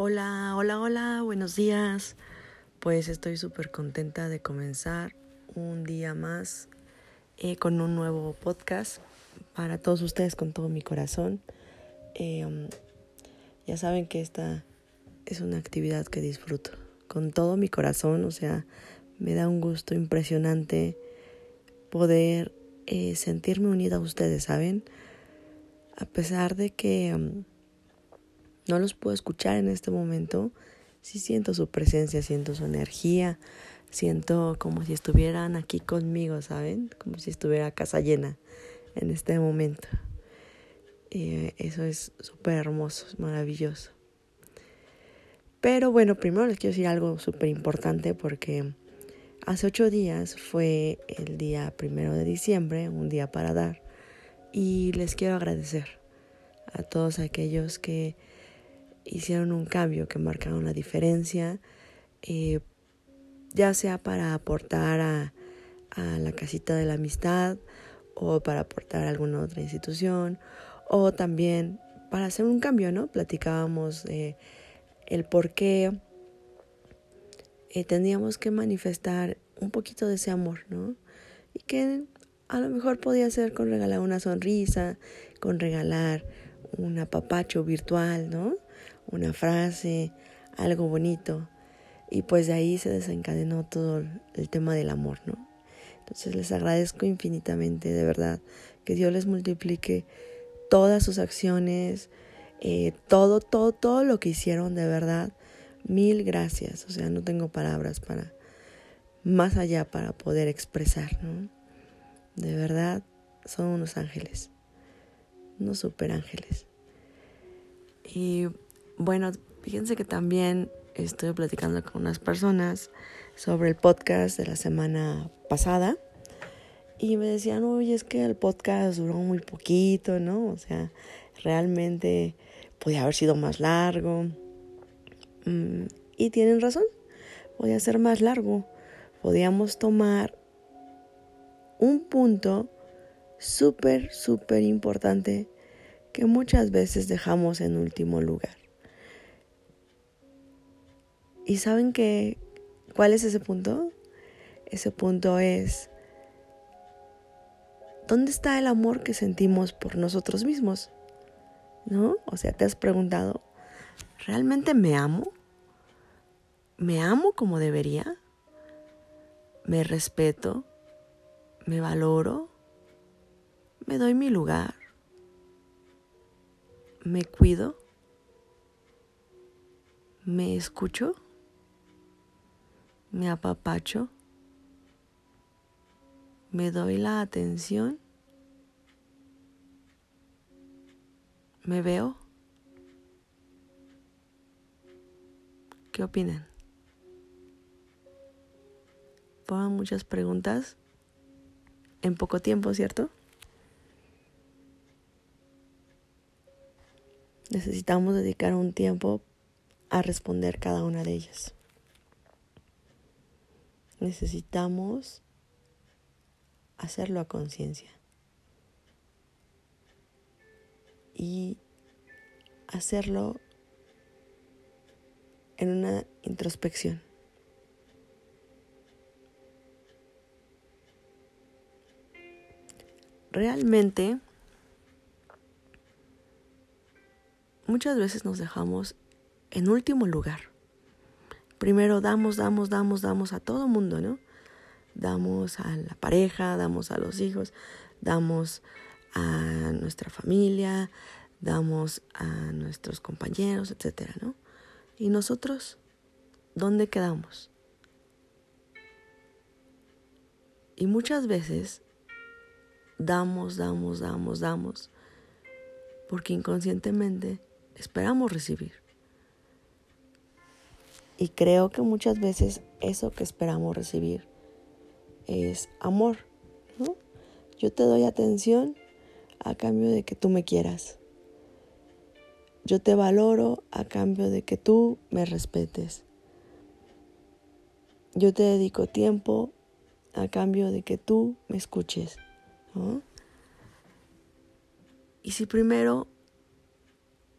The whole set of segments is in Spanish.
Hola, hola, hola, buenos días. Pues estoy súper contenta de comenzar un día más eh, con un nuevo podcast para todos ustedes con todo mi corazón. Eh, um, ya saben que esta es una actividad que disfruto con todo mi corazón, o sea, me da un gusto impresionante poder eh, sentirme unida a ustedes, ¿saben? A pesar de que... Um, no los puedo escuchar en este momento, sí siento su presencia, siento su energía, siento como si estuvieran aquí conmigo, ¿saben? Como si estuviera casa llena en este momento. Y eso es súper hermoso, es maravilloso. Pero bueno, primero les quiero decir algo súper importante porque hace ocho días fue el día primero de diciembre, un día para dar, y les quiero agradecer a todos aquellos que hicieron un cambio que marcaron una diferencia, eh, ya sea para aportar a, la casita de la amistad o para aportar a alguna otra institución o también para hacer un cambio, ¿no? Platicábamos de el por qué eh, teníamos que manifestar un poquito de ese amor, ¿no? Y que a lo mejor podía ser con regalar una sonrisa, con regalar un apapacho virtual, ¿no? Una frase, algo bonito. Y pues de ahí se desencadenó todo el tema del amor, ¿no? Entonces les agradezco infinitamente, de verdad, que Dios les multiplique todas sus acciones, eh, todo, todo, todo lo que hicieron, de verdad. Mil gracias. O sea, no tengo palabras para más allá para poder expresar, ¿no? De verdad, son unos ángeles, unos super ángeles. Y bueno, fíjense que también estoy platicando con unas personas sobre el podcast de la semana pasada y me decían, oye, es que el podcast duró muy poquito, ¿no? O sea, realmente podía haber sido más largo. Mm, y tienen razón, podía ser más largo. Podíamos tomar un punto súper, súper importante que muchas veces dejamos en último lugar. ¿Y saben qué? ¿Cuál es ese punto? Ese punto es, ¿dónde está el amor que sentimos por nosotros mismos? ¿No? O sea, te has preguntado, ¿realmente me amo? ¿Me amo como debería? ¿Me respeto? ¿Me valoro? ¿Me doy mi lugar? ¿Me cuido? ¿Me escucho? Me apapacho, me doy la atención, me veo. ¿Qué opinan? Fueron muchas preguntas en poco tiempo, ¿cierto? Necesitamos dedicar un tiempo a responder cada una de ellas necesitamos hacerlo a conciencia y hacerlo en una introspección. Realmente, muchas veces nos dejamos en último lugar primero damos, damos, damos, damos a todo mundo, ¿no? Damos a la pareja, damos a los hijos, damos a nuestra familia, damos a nuestros compañeros, etcétera, ¿no? ¿Y nosotros dónde quedamos? Y muchas veces damos, damos, damos, damos, porque inconscientemente esperamos recibir. Y creo que muchas veces eso que esperamos recibir es amor, ¿no? Yo te doy atención a cambio de que tú me quieras. Yo te valoro a cambio de que tú me respetes. Yo te dedico tiempo a cambio de que tú me escuches. Y si primero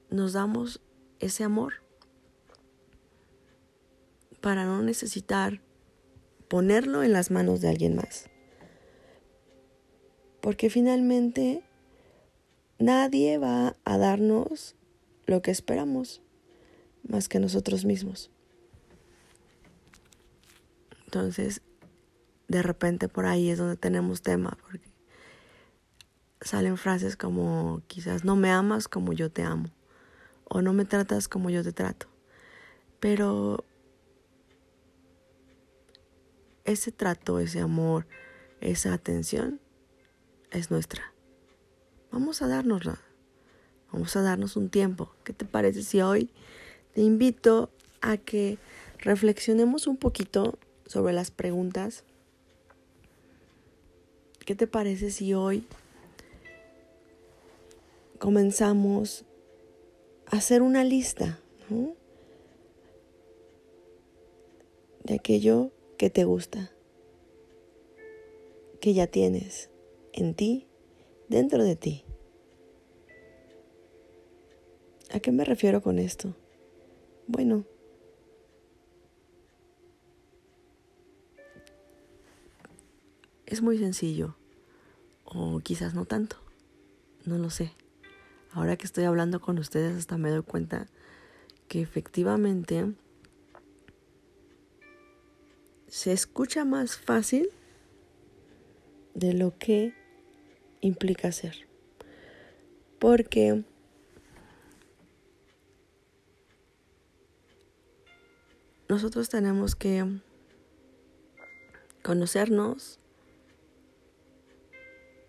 nos damos ese amor, para no necesitar ponerlo en las manos de alguien más. Porque finalmente nadie va a darnos lo que esperamos más que nosotros mismos. Entonces, de repente por ahí es donde tenemos tema, porque salen frases como quizás no me amas como yo te amo, o no me tratas como yo te trato. Pero ese trato, ese amor, esa atención es nuestra. Vamos a dárnosla. Vamos a darnos un tiempo. ¿Qué te parece si hoy te invito a que reflexionemos un poquito sobre las preguntas? ¿Qué te parece si hoy comenzamos a hacer una lista de aquello que te gusta, que ya tienes en ti, dentro de ti? ¿A qué me refiero con esto? Bueno, es muy sencillo, o quizás no tanto, no lo sé. Ahora que estoy hablando con ustedes hasta me doy cuenta que efectivamente se escucha más fácil de lo que implica hacer. Porque nosotros tenemos que conocernos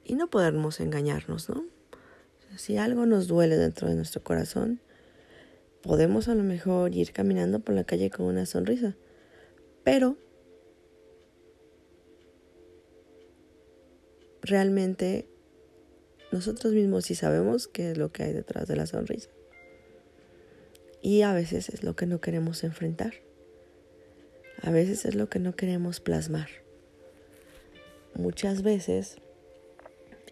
y no podemos engañarnos, ¿no? Si algo nos duele dentro de nuestro corazón, podemos a lo mejor ir caminando por la calle con una sonrisa, pero realmente nosotros mismos sí sabemos qué es lo que hay detrás de la sonrisa. Y a veces es lo que no queremos enfrentar. A veces es lo que no queremos plasmar. Muchas veces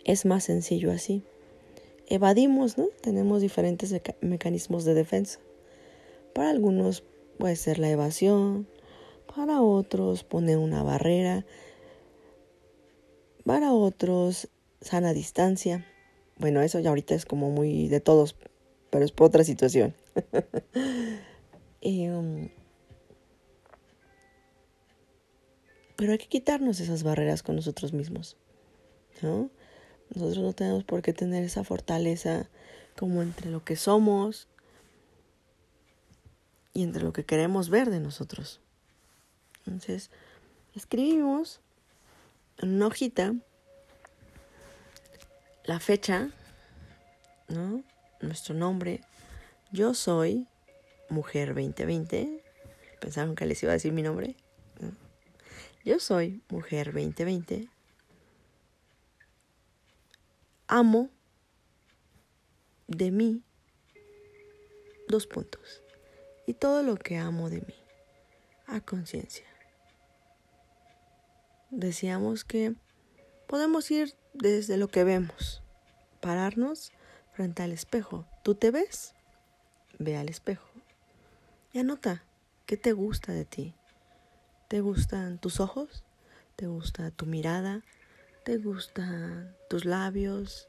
es más sencillo así. Evadimos, ¿no? Tenemos diferentes mecanismos de defensa. Para algunos puede ser la evasión, para otros poner una barrera, para otros sana distancia. Bueno, eso ya ahorita es como muy de todos, pero es por otra situación. um, Pero hay que quitarnos esas barreras con nosotros mismos, ¿no? Nosotros no tenemos por qué tener esa fortaleza como entre lo que somos y entre lo que queremos ver de nosotros. Entonces, escribimos en una hojita la fecha, ¿no? Nuestro nombre. Yo soy mujer 2020. Pensaron que les iba a decir mi nombre. Yo soy Mujer 2020. Amo de mí dos puntos. Y todo lo que amo de mí a conciencia. Decíamos que podemos ir desde lo que vemos, pararnos frente al espejo. ¿Tú te ves? Ve al espejo y anota qué te gusta de ti, ¿Te gustan tus ojos? ¿Te gusta tu mirada? ¿Te gustan tus labios?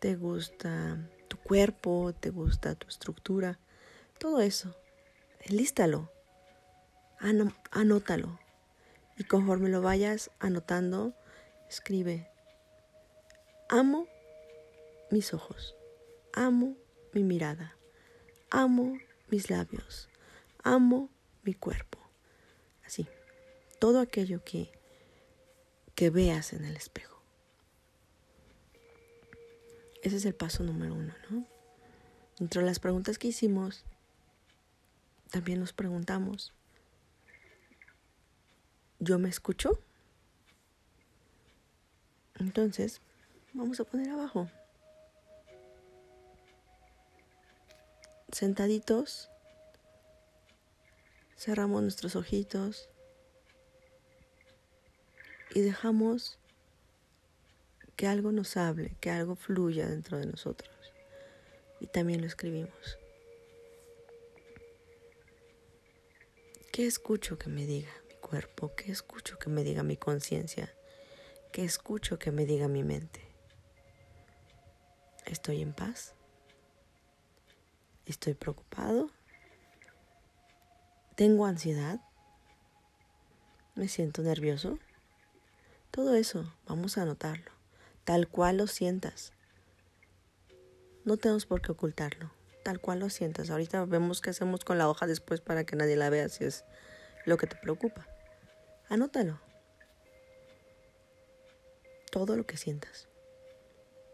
¿Te gusta tu cuerpo? ¿Te gusta tu estructura? Todo eso. Lístalo. anótalo. Y conforme lo vayas anotando, escribe. Amo mis ojos. Amo mi mirada. Amo mis labios. Amo mi cuerpo. Así todo aquello que, que veas en el espejo. Ese es el paso número uno, ¿no? Entre las preguntas que hicimos, también nos preguntamos, ¿yo me escucho? Entonces, vamos a poner abajo. Sentaditos, cerramos nuestros ojitos y dejamos que algo nos hable, que algo fluya dentro de nosotros. Y también lo escribimos. ¿Qué escucho que me diga cuerpo? ¿Qué escucho que me diga mi conciencia? ¿Qué escucho que me diga mi mente? ¿Estoy en paz? ¿Estoy preocupado? ¿Tengo ansiedad? ¿Me siento nervioso? Todo eso vamos a anotarlo, tal cual lo sientas. No tenemos por qué ocultarlo, tal cual lo sientas. Ahorita vemos qué hacemos con la hoja después para que nadie la vea si es lo que te preocupa. Anótalo. Todo lo que sientas.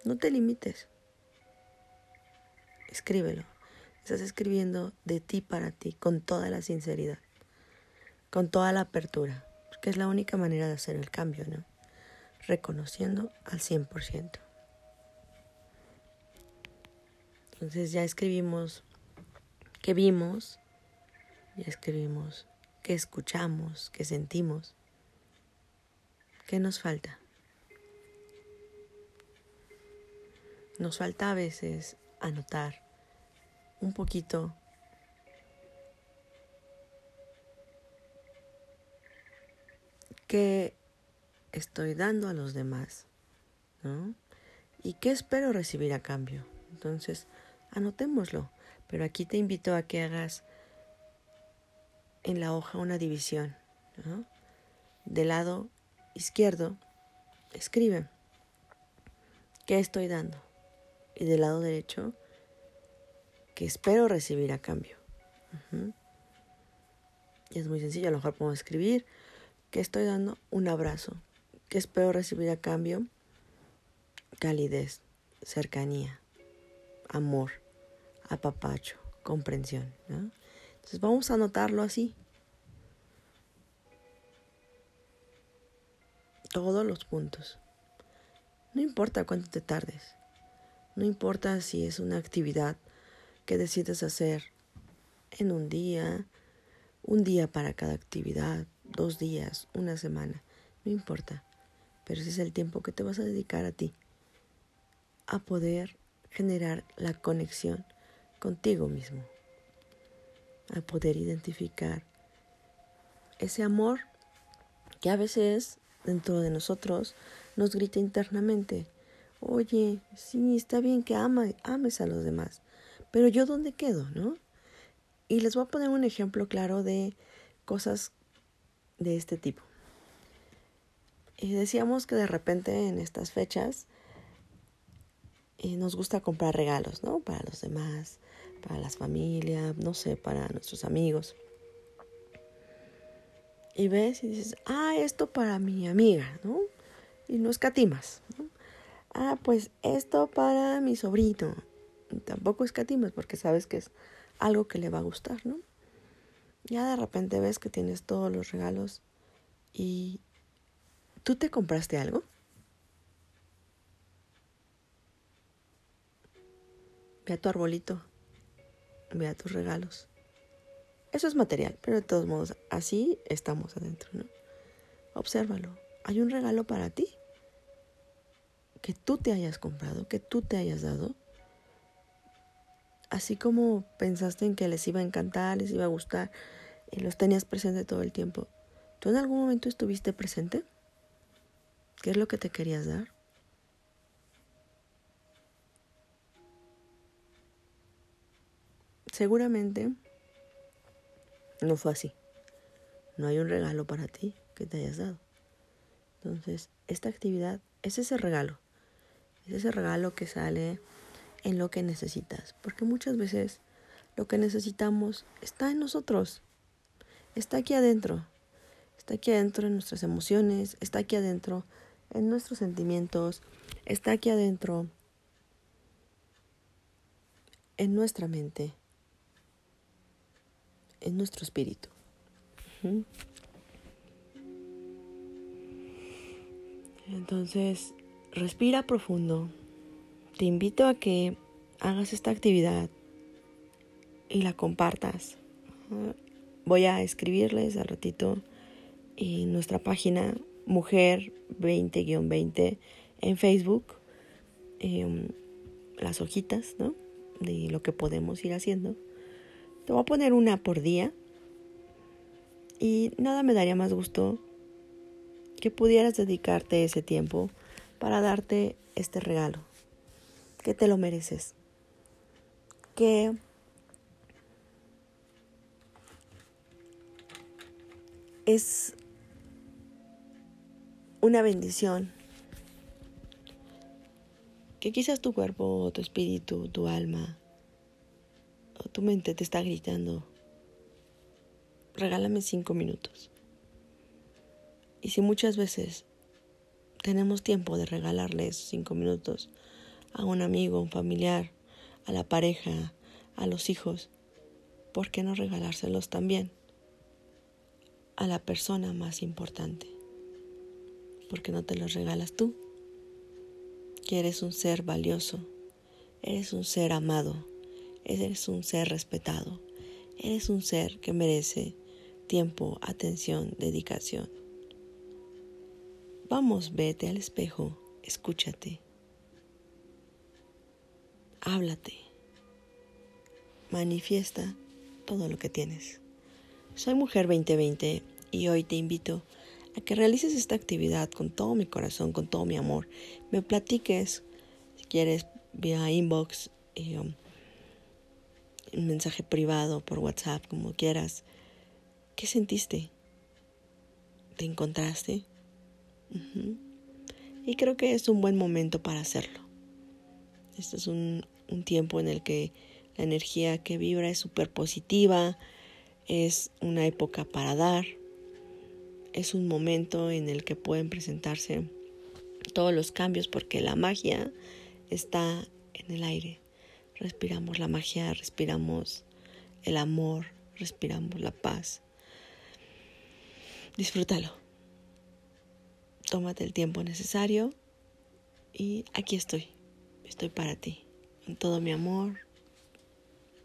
No te limites. Escríbelo. Estás escribiendo de ti para ti, con toda la sinceridad, con toda la apertura, porque es la única manera de hacer el cambio, ¿no? Reconociendo al 100%. Entonces ya escribimos qué vimos, ya escribimos qué escuchamos, qué sentimos, qué nos falta. Nos falta a veces anotar un poquito qué estoy dando a los demás, ¿no? Y qué espero recibir a cambio. Entonces, anotémoslo. Pero aquí te invito a que hagas en la hoja una división. ¿no? Del lado izquierdo, escribe qué estoy dando. Y del lado derecho, que espero recibir a cambio. Y es muy sencillo, a lo mejor podemos escribir que estoy dando un abrazo, que espero recibir a cambio calidez, cercanía, amor, apapacho, comprensión. Entonces vamos a anotarlo así. Todos los puntos. No importa cuánto te tardes. No importa si es una actividad que decides hacer en un día, un día para cada actividad, dos días, una semana, no importa, pero ese es el tiempo que te vas a dedicar a ti, a poder generar la conexión contigo mismo, a poder identificar ese amor que a veces dentro de nosotros nos grita internamente, oye, sí, está bien que ama, ames a los demás, pero yo dónde quedo, ¿no? Y les voy a poner un ejemplo claro de cosas de este tipo. Y decíamos que de repente en estas fechas eh, nos gusta comprar regalos, ¿no? Para los demás, para las familias, no sé, para nuestros amigos. Y ves y dices, ah, esto para mi amiga, ¿no? Y no escatimas, ¿no? Ah, pues esto para mi sobrino, tampoco escatimas porque sabes que es algo que le va a gustar, ¿no? Ya de repente ves que tienes todos los regalos y ¿tú te compraste algo? Ve a tu arbolito, ve a tus regalos. Eso es material, pero de todos modos, así estamos adentro, ¿no? Obsérvalo. Hay un regalo para ti que tú te hayas comprado, que tú te hayas dado así como pensaste en que les iba a encantar, les iba a gustar y los tenías presente todo el tiempo, ¿tú en algún momento estuviste presente? ¿Qué es lo que te querías dar? Seguramente no fue así. No hay un regalo para ti que te hayas dado. Entonces, esta actividad es ese regalo. Es ese regalo que sale en lo que necesitas, porque muchas veces lo que necesitamos está en nosotros, está aquí adentro, está aquí adentro en nuestras emociones, está aquí adentro en nuestros sentimientos, está aquí adentro en nuestra mente, en nuestro espíritu. Entonces, respira profundo te invito a que hagas esta actividad y la compartas. Voy a escribirles al ratito en nuestra página Mujer 20-20 en Facebook em, las hojitas, ¿no? De lo que podemos ir haciendo. Te voy a poner una por día Y nada me daría más gusto que pudieras dedicarte ese tiempo para darte este regalo, que te lo mereces, que es una bendición que quizás tu cuerpo, tu espíritu, tu alma tu mente te está gritando, regálame cinco minutos. Y si muchas veces tenemos tiempo de regalarle esos cinco minutos a un amigo, un familiar, a la pareja, a los hijos, ¿por qué no regalárselos también a la persona más importante? ¿Por qué no te los regalas tú? que eres un ser valioso, eres un ser amado, eres un ser respetado, eres un ser que merece tiempo, atención, dedicación. Vamos, vete al espejo, escúchate, háblate, manifiesta todo lo que tienes. Soy Mujer 2020 y hoy te invito a que realices esta actividad con todo mi corazón, con todo mi amor. Me platiques, si quieres, vía inbox, eh, un mensaje privado por WhatsApp, como quieras. ¿Qué sentiste? ¿Te encontraste? Y creo que es un buen momento para hacerlo. Este es un, un tiempo en el que la energía que vibra es súper positiva, es una época para dar, es un momento en el que pueden presentarse todos los cambios porque la magia está en el aire. Respiramos la magia, respiramos el amor, respiramos la paz. Disfrútalo. Tómate el tiempo necesario y aquí estoy. Estoy para ti. Con todo mi amor.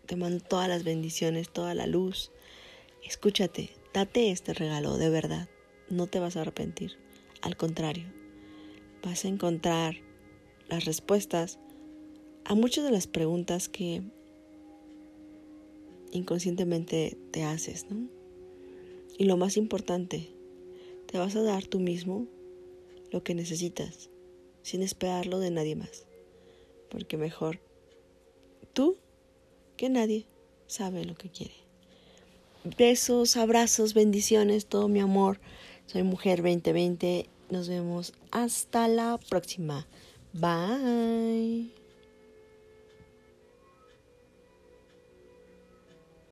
Te mando todas las bendiciones, toda la luz. Escúchate, date este regalo de verdad no te vas a arrepentir. Al contrario, vas a encontrar las respuestas a muchas de las preguntas que inconscientemente te haces, ¿no? Y lo más importante, te vas a dar tú mismo lo que necesitas, sin esperarlo de nadie más. Porque mejor tú que nadie sabe lo que quiere. Besos, abrazos, bendiciones, todo mi amor. Soy Mujer 2020. Nos vemos hasta la próxima. Bye.